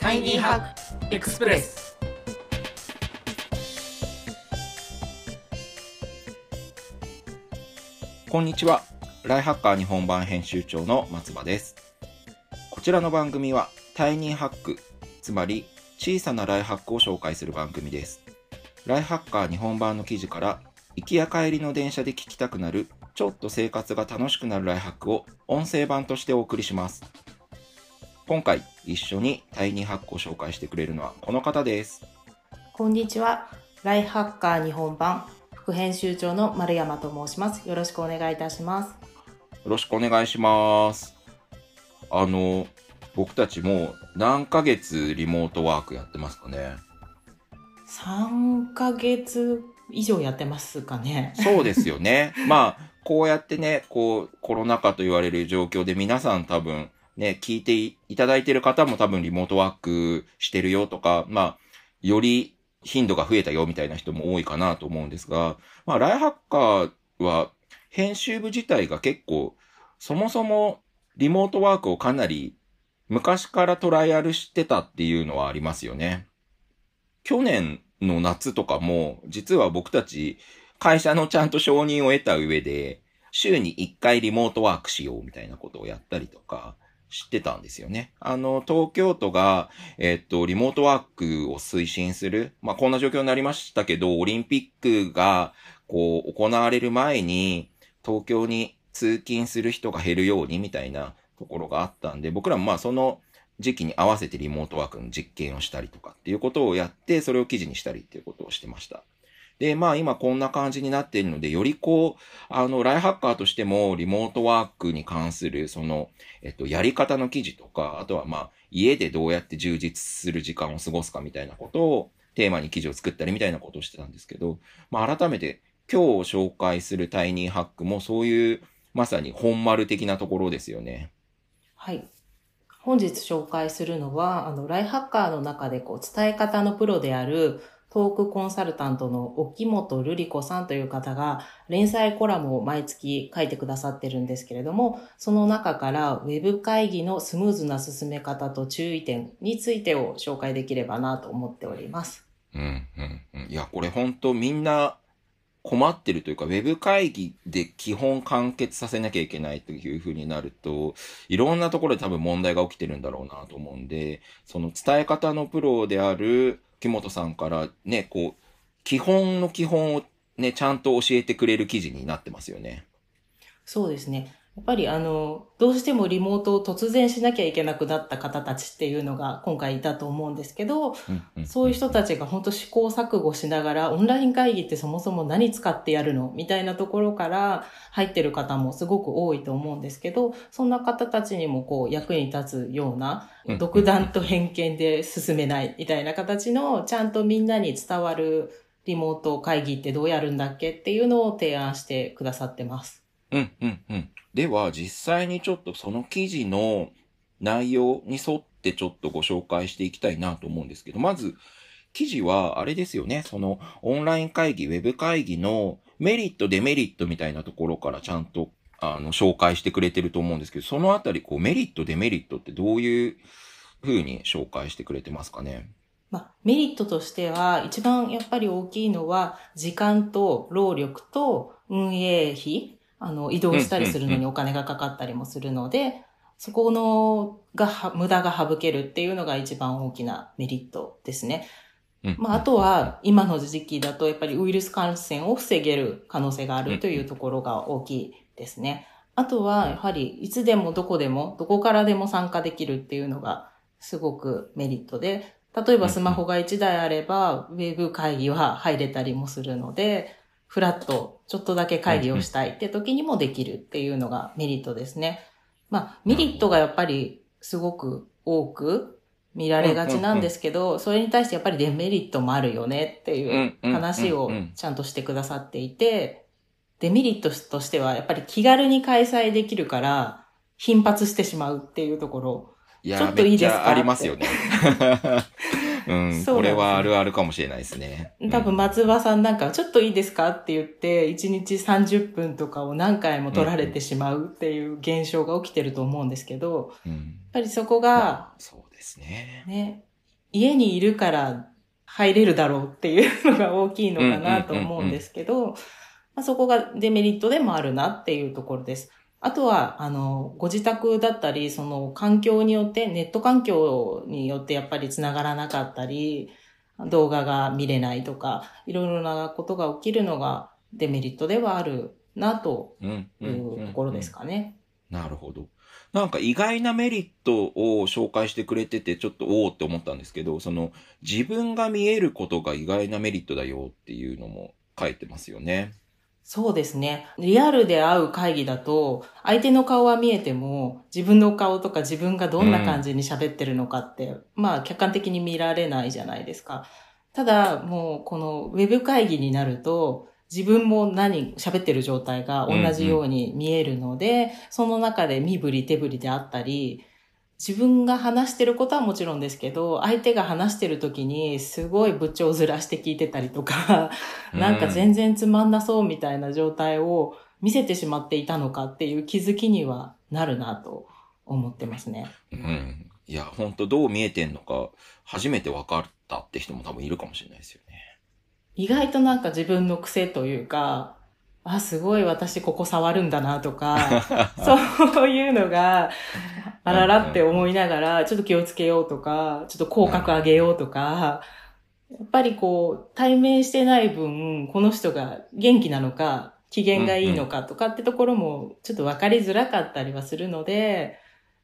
タイニーハックエクスプレスこんにちは。ライハッカー日本版編集長の松葉です。こちらの番組はタイニーハック、つまり小さなライハックを紹介する番組です。ライハッカー日本版の記事から行きや帰りの電車で聞きたくなるちょっと生活が楽しくなるライハックを音声版としてお送りします。今回一緒にタイニーハックを紹介してくれるのはこの方です。こんにちは。ライハッカー日本版副編集長の丸山と申します。よろしくお願いいたします。よろしくお願いします。あの、僕たちもう何ヶ月リモートワークやってますかね？3ヶ月以上やってますかね。そうですよね。まあ、こうやってね、こう、コロナ禍と言われる状況で皆さん多分、ね、聞いていただいてる方も多分リモートワークしてるよとか、まあ、より頻度が増えたよみたいな人も多いかなと思うんですが、まあ、ライハッカーは編集部自体が結構、そもそもリモートワークをかなり昔からトライアルしてたっていうのはありますよね。去年の夏とかも、実は僕たち会社のちゃんと承認を得た上で、週に1回リモートワークしようみたいなことをやったりとかしてたんですよね。あの、東京都が、えっと、リモートワークを推進する。まあ、こんな状況になりましたけど、オリンピックが、こう、行われる前に、東京に通勤する人が減るようにみたいなところがあったんで、僕らもまあ、その時期に合わせてリモートワークの実験をしたりとかっていうことをやって、それを記事にしたりっていうことをしてました。で、まあ今こんな感じになっているので、よりこう、あの、ライハッカーとしてもリモートワークに関する、その、えっと、やり方の記事とか、あとはまあ、家でどうやって充実する時間を過ごすかみたいなことを、テーマに記事を作ったりみたいなことをしてたんですけど、まあ改めて今日紹介するタイニーハックもそういう、まさに本丸的なところですよね。はい。本日紹介するのは、あの、ライハッカーの中でこう、伝え方のプロである、トークコンサルタントの沖本瑠璃子さんという方が連載コラムを毎月書いてくださってるんですけれども、その中からウェブ会議のスムーズな進め方と注意点についてを紹介できればなと思っております。うん、うん、うん。いや、これ本当みんな困ってるというか、ウェブ会議で基本完結させなきゃいけないというふうになると、いろんなところで多分問題が起きてるんだろうなと思うんで、その伝え方のプロである木本さんからね、こう、基本の基本をね、ちゃんと教えてくれる記事になってますよね。そうですね。やっぱりあの、どうしてもリモートを突然しなきゃいけなくなった方たちっていうのが今回いたと思うんですけど、そういう人たちが本当試行錯誤しながら、オンライン会議ってそもそも何使ってやるのみたいなところから入ってる方もすごく多いと思うんですけど、そんな方たちにもこう役に立つようなうん、独断と偏見で進めないみたいな形の、ちゃんとみんなに伝わるリモート会議ってどうやるんだっけっていうのを提案してくださってます。うん、うん、うん。では、実際にちょっとその記事の内容に沿ってちょっとご紹介していきたいなと思うんですけど、まず、記事はあれですよね、そのオンライン会議、ウェブ会議のメリット、デメリットみたいなところからちゃんとあの紹介してくれてると思うんですけど、そのあたり、こうメリット、デメリットってどういう風に紹介してくれてますかね？まあ、メリットとしては、一番やっぱり大きいのは、時間と労力と運営費、あの、移動したりするのにお金がかかったりもするので、そこの、がは、無駄が省けるっていうのが一番大きなメリットですね。うんまあ、あとは、今の時期だと、やっぱりウイルス感染を防げる可能性があるというところが大きいですね。あとは、やはり、いつでもどこでも、どこからでも参加できるっていうのが、すごくメリットで、例えばスマホが1台あれば、ウェブ会議は入れたりもするので、フラット、ちょっとだけ会議をしたいって時にもできるっていうのがメリットですね。まあ、メリットがやっぱりすごく多く見られがちなんですけど、それに対してやっぱりデメリットもあるよねっていう話をちゃんとしてくださっていて、デメリットとしてはやっぱり気軽に開催できるから頻発してしまうっていうところ。ちょっといいですか？ありますよね。うん、これはあるあるかもしれないですね。多分松葉さんなんかちょっといいですかって言って1日30分とかを何回も取られてしまうっていう現象が起きてると思うんですけど、やっうん、うんぱりそこまがあそうですね。ね、家にいるから入れるだろうっていうのが大きいのかなと思うんですけど、まあ、そこがデメリットでもあるなっていうところです。あとは、あの、ご自宅だったり、その環境によって、ネット環境によってやっぱり繋がらなかったり、動画が見れないとか、いろいろなことが起きるのがデメリットではあるなというところですかね。なるほど。なんか意外なメリットを紹介してくれてて、ちょっとおおって思ったんですけど、その自分が見えることが意外なメリットだよっていうのも書いてますよね。そうですね。リアルで会う会議だと、相手の顔は見えても、自分の顔とか自分がどんな感じに喋ってるのかって、うん、まあ客観的に見られないじゃないですか。ただ、もうこのウェブ会議になると、自分も何、喋ってる状態が同じように見えるので、うんうん、その中で身振り手振りであったり、自分が話してることはもちろんですけど、相手が話してる時にすごい部長ずらして聞いてたりとか、なんか全然つまんなそうみたいな状態を見せてしまっていたのかっていう気づきにはなるなと思ってますね。うん。いや、本当どう見えてんのか初めて分かったって人も多分いるかもしれないですよね。意外となんか自分の癖というか、あ、すごい私ここ触るんだなとか、そういうのが、あららって思いながら、ちょっと気をつけようとか、ちょっと口角上げようとか、やっぱりこう、対面してない分、この人が元気なのか、機嫌がいいのかとかってところも、ちょっと分かりづらかったりはするので、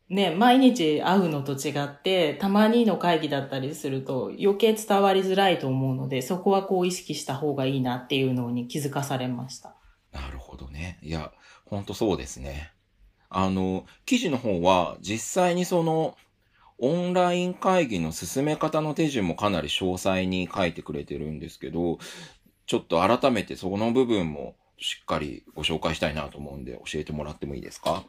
ね、毎日会うのと違って、たまにの会議だったりすると余計伝わりづらいと思うので、そこはこう意識した方がいいなっていうのに気づかされました。なるほどね。いや、ほんとそうですね。あの、記事の方は実際にその、オンライン会議の進め方の手順もかなり詳細に書いてくれてるんですけど、ちょっと改めてその部分もしっかりご紹介したいなと思うんで教えてもらってもいいですか？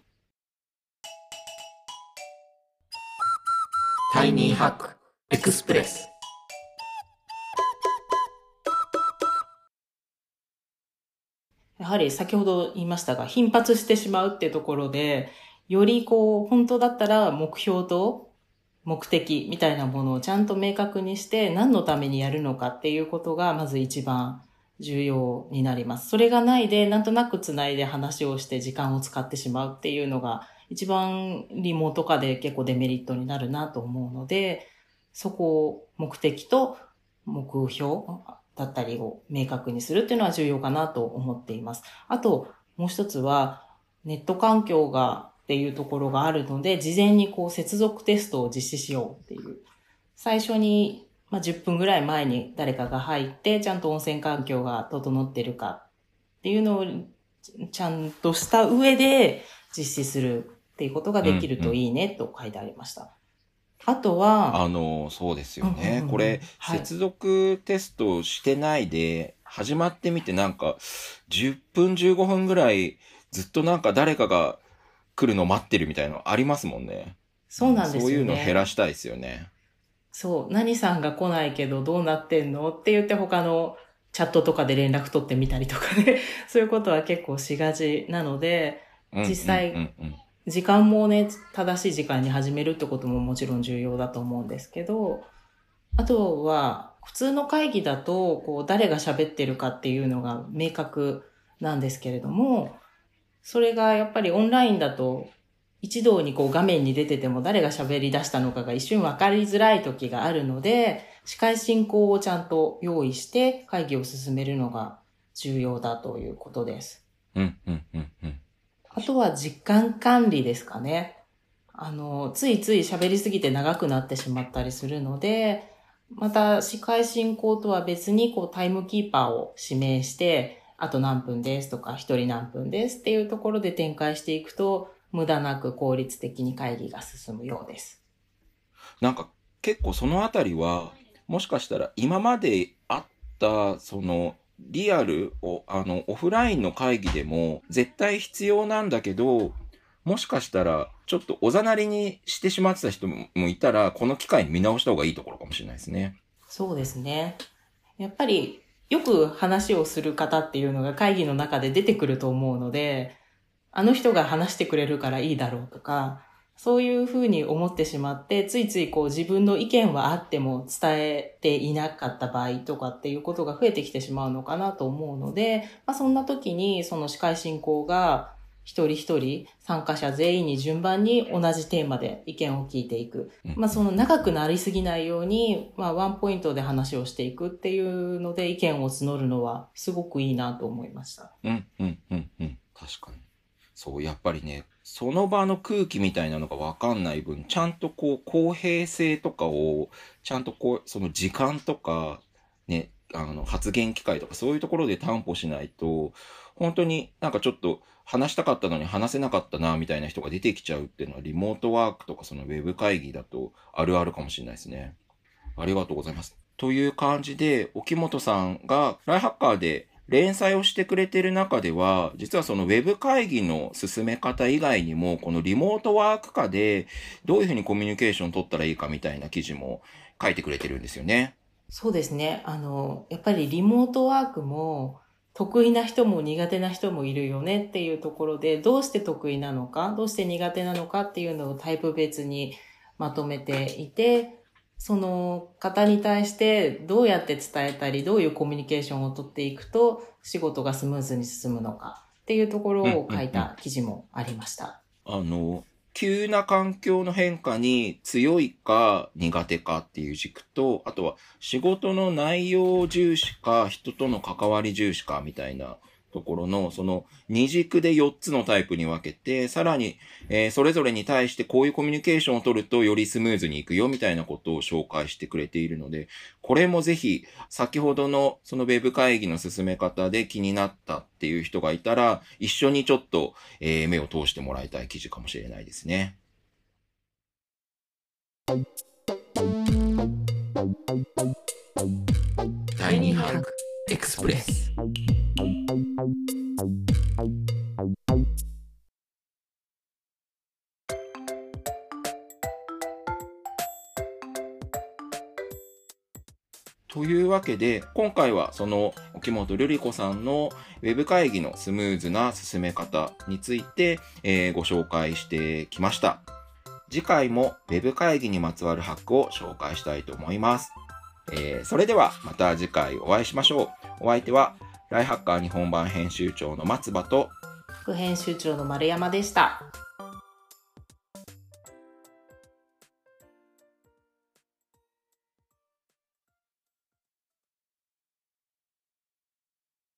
タイニーハックエクスプレスやはり先ほど言いましたが、頻発してしまうってところで、よりこう、本当だったら目標と目的みたいなものをちゃんと明確にして何のためにやるのかっていうことがまず一番重要になります。それがないで、なんとなく繋いで話をして時間を使ってしまうっていうのが一番リモート化で結構デメリットになるなと思うので、そこを目的と目標だったりを明確にするっていうのは重要かなと思っています。あと、もう一つは、ネット環境がっていうところがあるので、事前にこう接続テストを実施しようっていう。最初に、まあ、10分ぐらい前に誰かが入って、ちゃんと温泉環境が整ってるかっていうのをちゃんとした上で実施するっていうことができるといいねと書いてありました。うんうんあとは、あの、そうですよね。これ、接続テストしてないで、始まってみてなんか、10分15分ぐらい、ずっとなんか誰かが来るの待ってるみたいなのありますもんね。そうなんですよね。そういうの減らしたいですよね。そう、何さんが来ないけどどうなってんの？って言って他のチャットとかで連絡取ってみたりとかね、そういうことは結構しがちなので、実際、うんうんうんうん時間もね、正しい時間に始めるってことももちろん重要だと思うんですけど、あとは、普通の会議だと、こう、誰が喋ってるかっていうのが明確なんですけれども、それがやっぱりオンラインだと、一堂にこう画面に出てても誰が喋り出したのかが一瞬わかりづらい時があるので、司会進行をちゃんと用意して会議を進めるのが重要だということです。うん、うん、うん、うん。あとは時間管理ですかね。あの、ついつい喋りすぎて長くなってしまったりするので、また司会進行とは別にこうタイムキーパーを指名して、あと何分ですとか一人何分ですっていうところで展開していくと、無駄なく効率的に会議が進むようです。なんか結構そのあたりは、もしかしたら今まであったそのリアルを、あの、オフラインの会議でも絶対必要なんだけど、もしかしたら、ちょっとおざなりにしてしまってた人もいたら、この機会に見直した方がいいところかもしれないですね。そうですね。やっぱり、よく話をする方っていうのが会議の中で出てくると思うので、あの人が話してくれるからいいだろうとか、そういうふうに思ってしまって、ついついこう自分の意見はあっても伝えていなかった場合とかっていうことが増えてきてしまうのかなと思うので、まあ、そんな時にその司会進行が一人一人参加者全員に順番に同じテーマで意見を聞いていく。うんまあその長くなりすぎないように、まあワンポイントで話をしていくっていうので意見を募るのはすごくいいなと思いました。うん、うん、うん、うん。確かに。そう、やっぱりね、その場の空気みたいなのがわかんない分、ちゃんとこう、公平性とかを、ちゃんとこう、その時間とか、ね、あの、発言機会とかそういうところで担保しないと、本当になんかちょっと話したかったのに話せなかったな、みたいな人が出てきちゃうっていうのは、リモートワークとかそのウェブ会議だとあるあるかもしれないですね。ありがとうございます。という感じで、沖本さんがライハッカーで連載をしてくれてる中では、実はそのウェブ会議の進め方以外にも、このリモートワーク下でどういうふうにコミュニケーション取ったらいいかみたいな記事も書いてくれてるんですよね。そうですね。あの、やっぱりリモートワークも得意な人も苦手な人もいるよねっていうところで、どうして得意なのか、どうして苦手なのかっていうのをタイプ別にまとめていて、その方に対してどうやって伝えたり、どういうコミュニケーションをとっていくと仕事がスムーズに進むのかっていうところを書いた記事もありました。あの、急な環境の変化に強いか苦手かっていう軸と、あとは仕事の内容重視か人との関わり重視かみたいなところの、その二軸で4つのタイプに分けて、さらに、えーそれぞれに対してこういうコミュニケーションを取るとよりスムーズにいくよみたいなことを紹介してくれているので、これもぜひ先ほどのそのウェブ会議の進め方で気になったっていう人がいたら、一緒にちょっと、えー目を通してもらいたい記事かもしれないですね。第二ハクエクスプレスわけで、今回はその沖本瑠璃子さんのウェブ会議のスムーズな進め方について、えーご紹介してきました。次回もウェブ会議にまつわるハックを紹介したいと思います。えーそれではまた次回お会いしましょう。お相手は、ライハッカー日本版編集長の松葉と、副編集長の丸山でした。